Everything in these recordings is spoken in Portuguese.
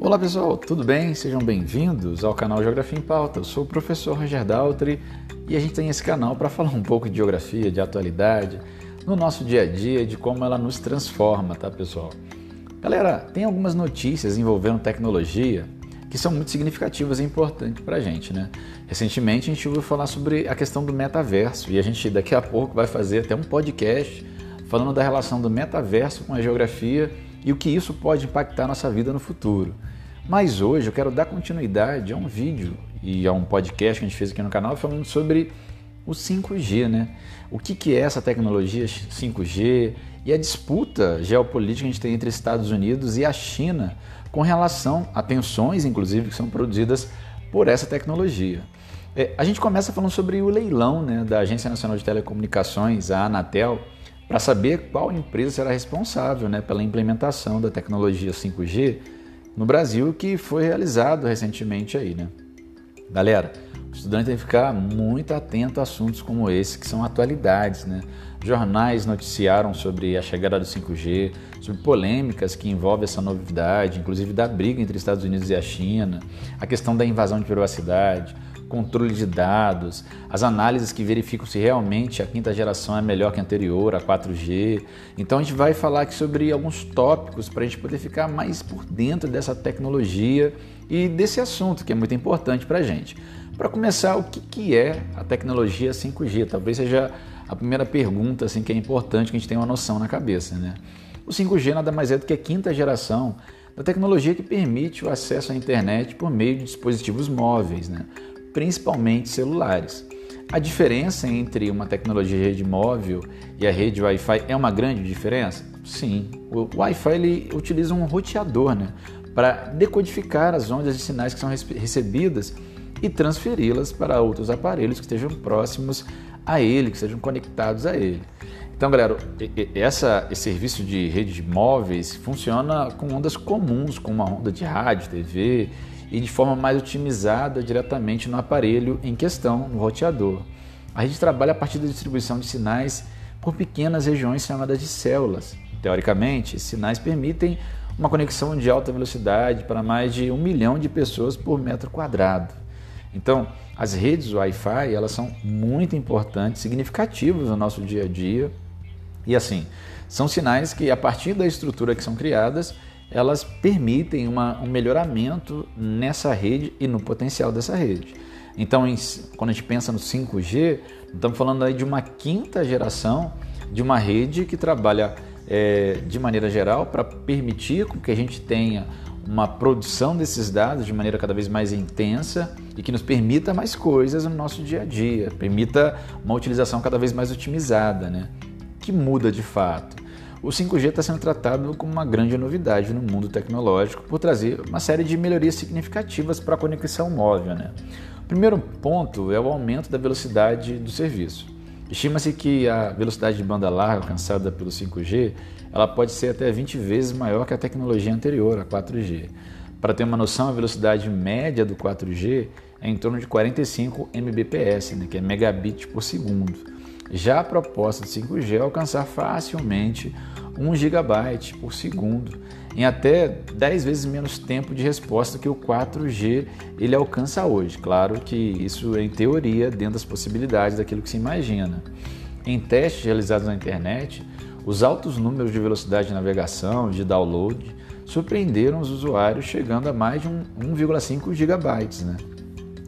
Olá pessoal, tudo bem? Sejam bem-vindos ao canal Geografia em Pauta. Eu sou o professor Roger Daltri e a gente tem esse canal para falar um pouco de geografia, de atualidade, no nosso dia a dia, de como ela nos transforma, tá pessoal? Galera, tem algumas notícias envolvendo tecnologia que são muito significativas e importantes para a gente, né? Recentemente a gente ouviu falar sobre a questão do metaverso e a gente daqui a pouco vai fazer até um podcast falando da relação do metaverso com a geografia e o que isso pode impactar nossa vida no futuro. Mas hoje eu quero dar continuidade a um vídeo e a um podcast que a gente fez aqui no canal falando sobre o 5G, né? O que, que é essa tecnologia 5G e a disputa geopolítica que a gente tem entre Estados Unidos e a China com relação a tensões, inclusive, que são produzidas por essa tecnologia. É, a gente começa falando sobre o leilão né, da Agência Nacional de Telecomunicações, a Anatel, para saber qual empresa será responsável né, pela implementação da tecnologia 5G no Brasil, que foi realizado recentemente aí, né? Galera, o estudante tem que ficar muito atento a assuntos como esse, que são atualidades, né? Jornais noticiaram sobre a chegada do 5G, sobre polêmicas que envolvem essa novidade, inclusive da briga entre Estados Unidos e a China, a questão da invasão de privacidade, controle de dados, as análises que verificam se realmente a quinta geração é melhor que a anterior, a 4G. Então a gente vai falar aqui sobre alguns tópicos para a gente poder ficar mais por dentro dessa tecnologia e desse assunto que é muito importante para a gente. Para começar, o que, que é a tecnologia 5G? Talvez seja a primeira pergunta assim, que é importante que a gente tenha uma noção na cabeça. Né? O 5G nada mais é do que a quinta geração da tecnologia que permite o acesso à internet por meio de dispositivos móveis. Né? principalmente celulares. A diferença entre uma tecnologia de rede móvel e a rede Wi-Fi é uma grande diferença? Sim. O Wi-Fi ele utiliza um roteador né, para decodificar as ondas de sinais que são recebidas e transferi-las para outros aparelhos que estejam próximos a ele, que estejam conectados a ele. Então, galera, essa, esse serviço de rede móveis funciona com ondas comuns, como uma onda de rádio, TV e de forma mais otimizada diretamente no aparelho em questão, no roteador. A rede trabalha a partir da distribuição de sinais por pequenas regiões chamadas de células. Teoricamente, sinais permitem uma conexão de alta velocidade para mais de um milhão de pessoas por metro quadrado. Então, as redes Wi-Fi elas são muito importantes, significativas no nosso dia a dia. E assim, são sinais que a partir da estrutura que são criadas, elas permitem uma, um melhoramento nessa rede e no potencial dessa rede. Então, em, quando a gente pensa no 5G, estamos falando aí de uma quinta geração de uma rede que trabalha é, de maneira geral para permitir que a gente tenha uma produção desses dados de maneira cada vez mais intensa e que nos permita mais coisas no nosso dia a dia, permita uma utilização cada vez mais otimizada, né? Que muda de fato o 5G está sendo tratado como uma grande novidade no mundo tecnológico por trazer uma série de melhorias significativas para a conexão móvel. Né? O primeiro ponto é o aumento da velocidade do serviço. Estima-se que a velocidade de banda larga alcançada pelo 5G ela pode ser até 20 vezes maior que a tecnologia anterior, a 4G. Para ter uma noção, a velocidade média do 4G é em torno de 45 Mbps, né, que é megabit por segundo. Já a proposta de 5G é alcançar facilmente 1 GB por segundo, em até 10 vezes menos tempo de resposta que o 4G ele alcança hoje. Claro que isso é em teoria, dentro das possibilidades daquilo que se imagina. Em testes realizados na internet, os altos números de velocidade de navegação, de download, surpreenderam os usuários, chegando a mais de 1,5 GB. Né?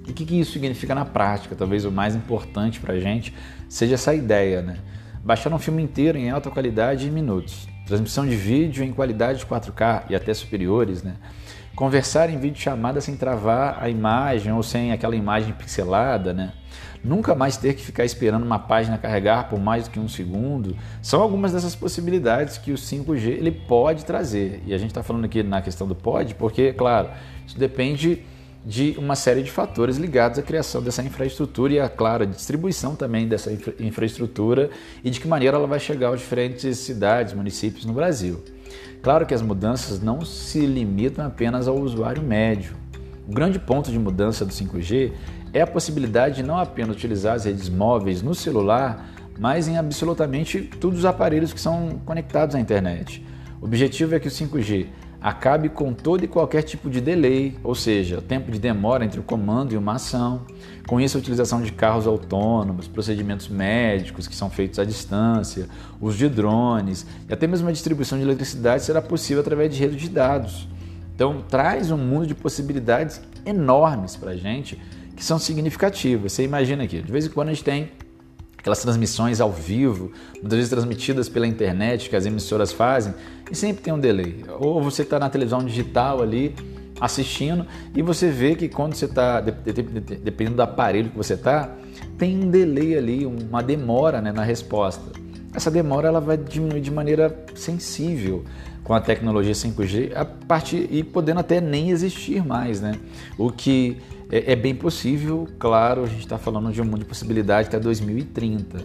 E o que, que isso significa na prática? Talvez o mais importante para a gente seja essa ideia, né? Baixar um filme inteiro em alta qualidade em minutos. Transmissão de vídeo em qualidade 4K e até superiores, né? Conversar em vídeo chamada sem travar a imagem ou sem aquela imagem pixelada, né? Nunca mais ter que ficar esperando uma página carregar por mais do que um segundo. São algumas dessas possibilidades que o 5G ele pode trazer. E a gente está falando aqui na questão do pode, porque, claro, isso depende de uma série de fatores ligados à criação dessa infraestrutura e, a claro, distribuição também dessa infra infraestrutura e de que maneira ela vai chegar às diferentes cidades, municípios no Brasil. Claro que as mudanças não se limitam apenas ao usuário médio. O grande ponto de mudança do 5G é a possibilidade de não apenas utilizar as redes móveis no celular, mas em absolutamente todos os aparelhos que são conectados à internet. O objetivo é que o 5G acabe com todo e qualquer tipo de delay, ou seja, tempo de demora entre o comando e uma ação. Com isso, a utilização de carros autônomos, procedimentos médicos que são feitos à distância, uso de drones e até mesmo a distribuição de eletricidade será possível através de redes de dados. Então, traz um mundo de possibilidades enormes para a gente que são significativas. Você imagina aqui, de vez em quando a gente tem aquelas transmissões ao vivo, muitas vezes transmitidas pela internet que as emissoras fazem, e sempre tem um delay. Ou você está na televisão digital ali assistindo e você vê que quando você está, dependendo do aparelho que você está, tem um delay ali, uma demora né, na resposta. Essa demora ela vai diminuir de maneira sensível com a tecnologia 5G a partir e podendo até nem existir mais, né? O que é, é bem possível, claro, a gente está falando de um mundo de possibilidade até 2030.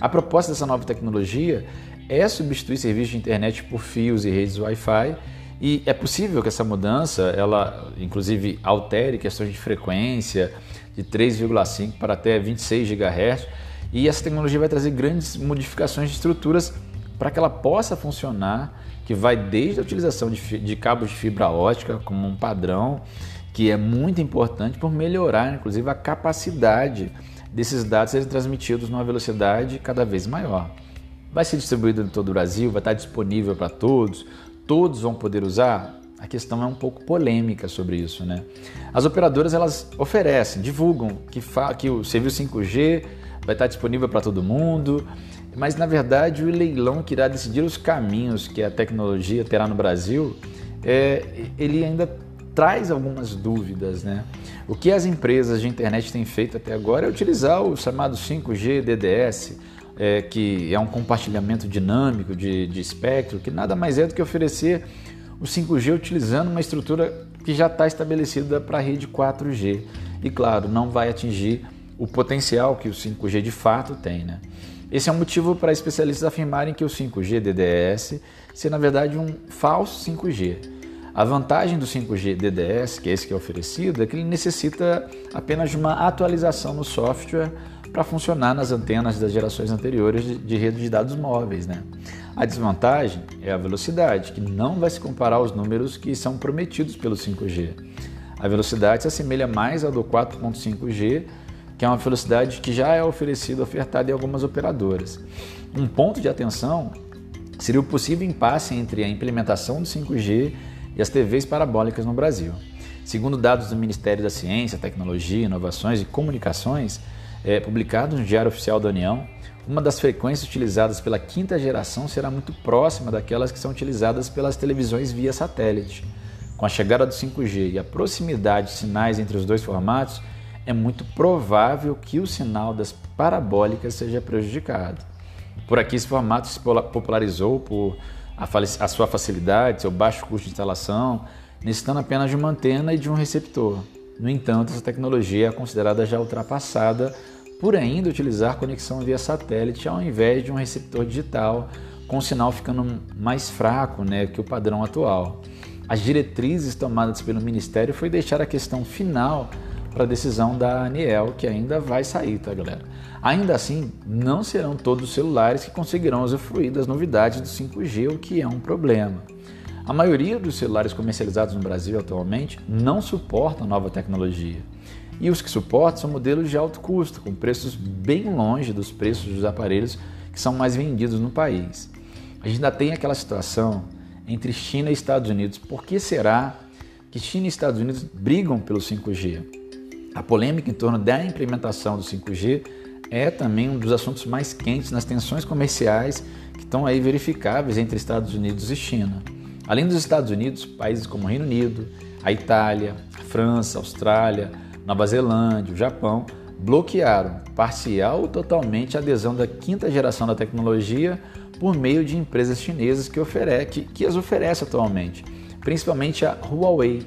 A proposta dessa nova tecnologia é substituir serviços de internet por fios e redes Wi-Fi e é possível que essa mudança, ela inclusive altere questões de frequência de 3,5 para até 26 GHz e essa tecnologia vai trazer grandes modificações de estruturas para que ela possa funcionar, que vai desde a utilização de, de cabos de fibra ótica como um padrão que é muito importante por melhorar, inclusive, a capacidade desses dados serem transmitidos numa velocidade cada vez maior. Vai ser distribuído em todo o Brasil, vai estar disponível para todos, todos vão poder usar? A questão é um pouco polêmica sobre isso, né? As operadoras elas oferecem, divulgam que, que o serviço 5G vai estar disponível para todo mundo, mas na verdade o leilão que irá decidir os caminhos que a tecnologia terá no Brasil, é, ele ainda traz algumas dúvidas. Né? O que as empresas de internet têm feito até agora é utilizar o chamado 5G DDS, é, que é um compartilhamento dinâmico de, de espectro, que nada mais é do que oferecer o 5G utilizando uma estrutura que já está estabelecida para a rede 4G. E claro, não vai atingir o potencial que o 5G de fato tem. Né? Esse é um motivo para especialistas afirmarem que o 5G DDS seja na verdade um falso 5G a vantagem do 5G DDS, que é esse que é oferecido, é que ele necessita apenas de uma atualização no software para funcionar nas antenas das gerações anteriores de, de rede de dados móveis. Né? A desvantagem é a velocidade, que não vai se comparar aos números que são prometidos pelo 5G. A velocidade se assemelha mais ao do 4.5G, que é uma velocidade que já é oferecida, ofertada em algumas operadoras. Um ponto de atenção seria o possível impasse entre a implementação do 5G e as TVs parabólicas no Brasil. Segundo dados do Ministério da Ciência, Tecnologia, Inovações e Comunicações, é, publicados no Diário Oficial da União, uma das frequências utilizadas pela quinta geração será muito próxima daquelas que são utilizadas pelas televisões via satélite. Com a chegada do 5G e a proximidade de sinais entre os dois formatos, é muito provável que o sinal das parabólicas seja prejudicado. Por aqui, esse formato se popularizou por a, sua facilidade, seu baixo custo de instalação, necessitando apenas de uma antena e de um receptor. No entanto, essa tecnologia é considerada já ultrapassada por ainda utilizar conexão via satélite ao invés de um receptor digital, com o sinal ficando mais fraco né, que o padrão atual. As diretrizes tomadas pelo Ministério foi deixar a questão final para a decisão da ANEEL, que ainda vai sair, tá galera? Ainda assim, não serão todos os celulares que conseguirão usufruir das novidades do 5G, o que é um problema. A maioria dos celulares comercializados no Brasil atualmente não suportam nova tecnologia. E os que suportam são modelos de alto custo, com preços bem longe dos preços dos aparelhos que são mais vendidos no país. A gente ainda tem aquela situação entre China e Estados Unidos. Por que será que China e Estados Unidos brigam pelo 5G? A polêmica em torno da implementação do 5G é também um dos assuntos mais quentes nas tensões comerciais que estão aí verificáveis entre Estados Unidos e China. Além dos Estados Unidos, países como o Reino Unido, a Itália, a França, a Austrália, Nova Zelândia, o Japão bloquearam parcial ou totalmente a adesão da quinta geração da tecnologia por meio de empresas chinesas que, que, que as oferecem atualmente, principalmente a Huawei.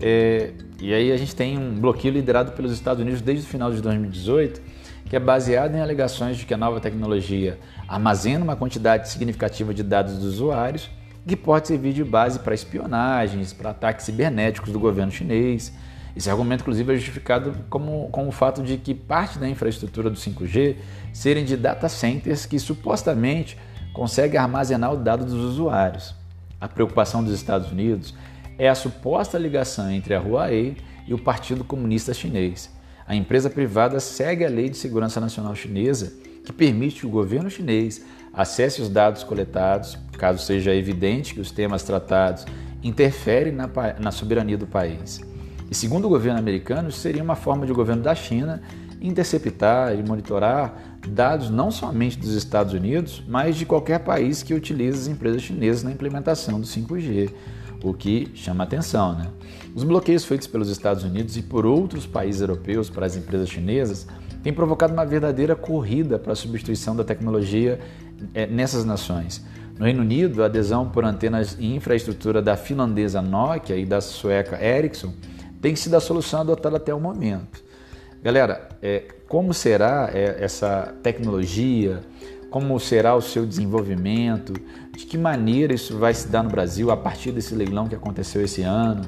É, e aí a gente tem um bloqueio liderado pelos Estados Unidos desde o final de 2018 que é baseado em alegações de que a nova tecnologia armazena uma quantidade significativa de dados dos usuários que pode servir de base para espionagens, para ataques cibernéticos do governo chinês. Esse argumento, inclusive, é justificado como, com o fato de que parte da infraestrutura do 5G serem de data centers que supostamente conseguem armazenar o dado dos usuários. A preocupação dos Estados Unidos é a suposta ligação entre a Huawei e o Partido Comunista Chinês. A empresa privada segue a Lei de Segurança Nacional Chinesa, que permite que o governo chinês acesse os dados coletados, caso seja evidente que os temas tratados interferem na, na soberania do país. E segundo o governo americano, isso seria uma forma de o governo da China interceptar e monitorar dados não somente dos Estados Unidos, mas de qualquer país que utilize as empresas chinesas na implementação do 5G, o que chama atenção. Né? Os bloqueios feitos pelos Estados Unidos e por outros países europeus para as empresas chinesas têm provocado uma verdadeira corrida para a substituição da tecnologia é, nessas nações. No Reino Unido, a adesão por antenas e infraestrutura da finlandesa Nokia e da sueca Ericsson tem sido a solução adotada até o momento. Galera, é, como será é, essa tecnologia? Como será o seu desenvolvimento? De que maneira isso vai se dar no Brasil a partir desse leilão que aconteceu esse ano?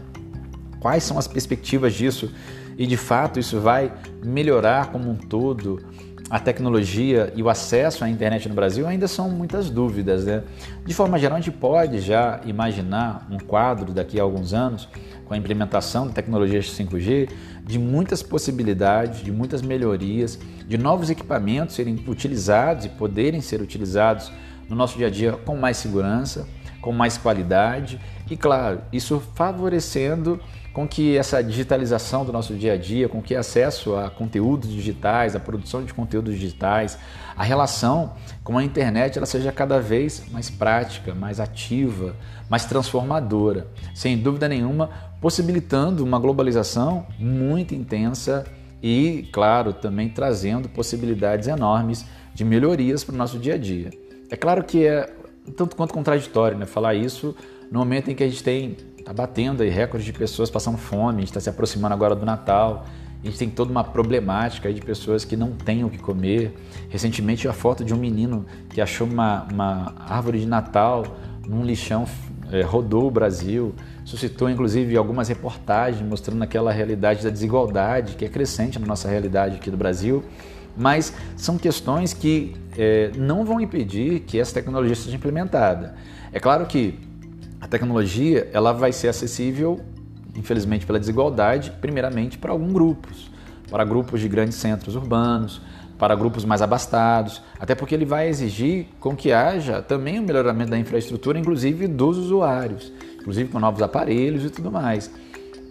Quais são as perspectivas disso? E de fato isso vai melhorar como um todo a tecnologia e o acesso à internet no Brasil ainda são muitas dúvidas. Né? De forma geral, a gente pode já imaginar um quadro daqui a alguns anos com a implementação de tecnologias 5G, de muitas possibilidades, de muitas melhorias, de novos equipamentos serem utilizados e poderem ser utilizados no nosso dia a dia com mais segurança, com mais qualidade e, claro, isso favorecendo com que essa digitalização do nosso dia a dia, com que acesso a conteúdos digitais, a produção de conteúdos digitais, a relação com a internet ela seja cada vez mais prática, mais ativa, mais transformadora, sem dúvida nenhuma, possibilitando uma globalização muito intensa e, claro, também trazendo possibilidades enormes de melhorias para o nosso dia a dia. É claro que é tanto quanto contraditório né, falar isso no momento em que a gente tem Está batendo aí recordes de pessoas passando fome, a gente está se aproximando agora do Natal. A gente tem toda uma problemática de pessoas que não têm o que comer. Recentemente, a foto de um menino que achou uma, uma árvore de Natal num lixão é, rodou o Brasil, suscitou inclusive algumas reportagens mostrando aquela realidade da desigualdade que é crescente na nossa realidade aqui do Brasil. Mas são questões que é, não vão impedir que essa tecnologia seja implementada. É claro que a tecnologia ela vai ser acessível, infelizmente pela desigualdade, primeiramente para alguns grupos, para grupos de grandes centros urbanos, para grupos mais abastados, até porque ele vai exigir com que haja também o um melhoramento da infraestrutura, inclusive dos usuários, inclusive com novos aparelhos e tudo mais.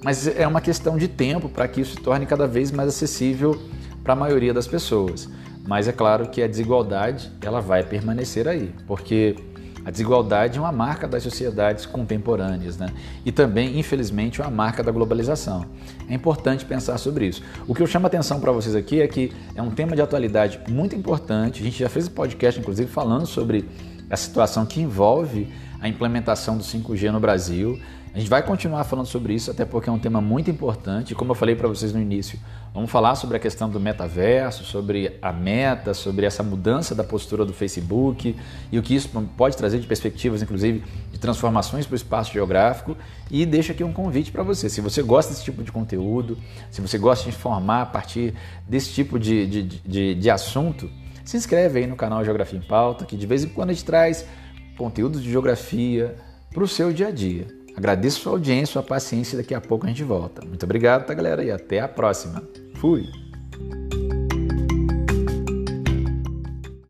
Mas é uma questão de tempo para que isso se torne cada vez mais acessível para a maioria das pessoas. Mas é claro que a desigualdade ela vai permanecer aí, porque a desigualdade é uma marca das sociedades contemporâneas né? e também, infelizmente, uma marca da globalização. É importante pensar sobre isso. O que eu chamo a atenção para vocês aqui é que é um tema de atualidade muito importante. A gente já fez um podcast, inclusive, falando sobre a situação que envolve a implementação do 5G no Brasil. A gente vai continuar falando sobre isso, até porque é um tema muito importante. Como eu falei para vocês no início, vamos falar sobre a questão do metaverso, sobre a meta, sobre essa mudança da postura do Facebook e o que isso pode trazer de perspectivas, inclusive, de transformações para o espaço geográfico. E deixo aqui um convite para você. Se você gosta desse tipo de conteúdo, se você gosta de informar a partir desse tipo de, de, de, de assunto, se inscreve aí no canal Geografia em Pauta, que de vez em quando a gente traz conteúdos de geografia para o seu dia a dia. Agradeço sua audiência, sua paciência e daqui a pouco a gente volta. Muito obrigado, tá, galera? E até a próxima. Fui!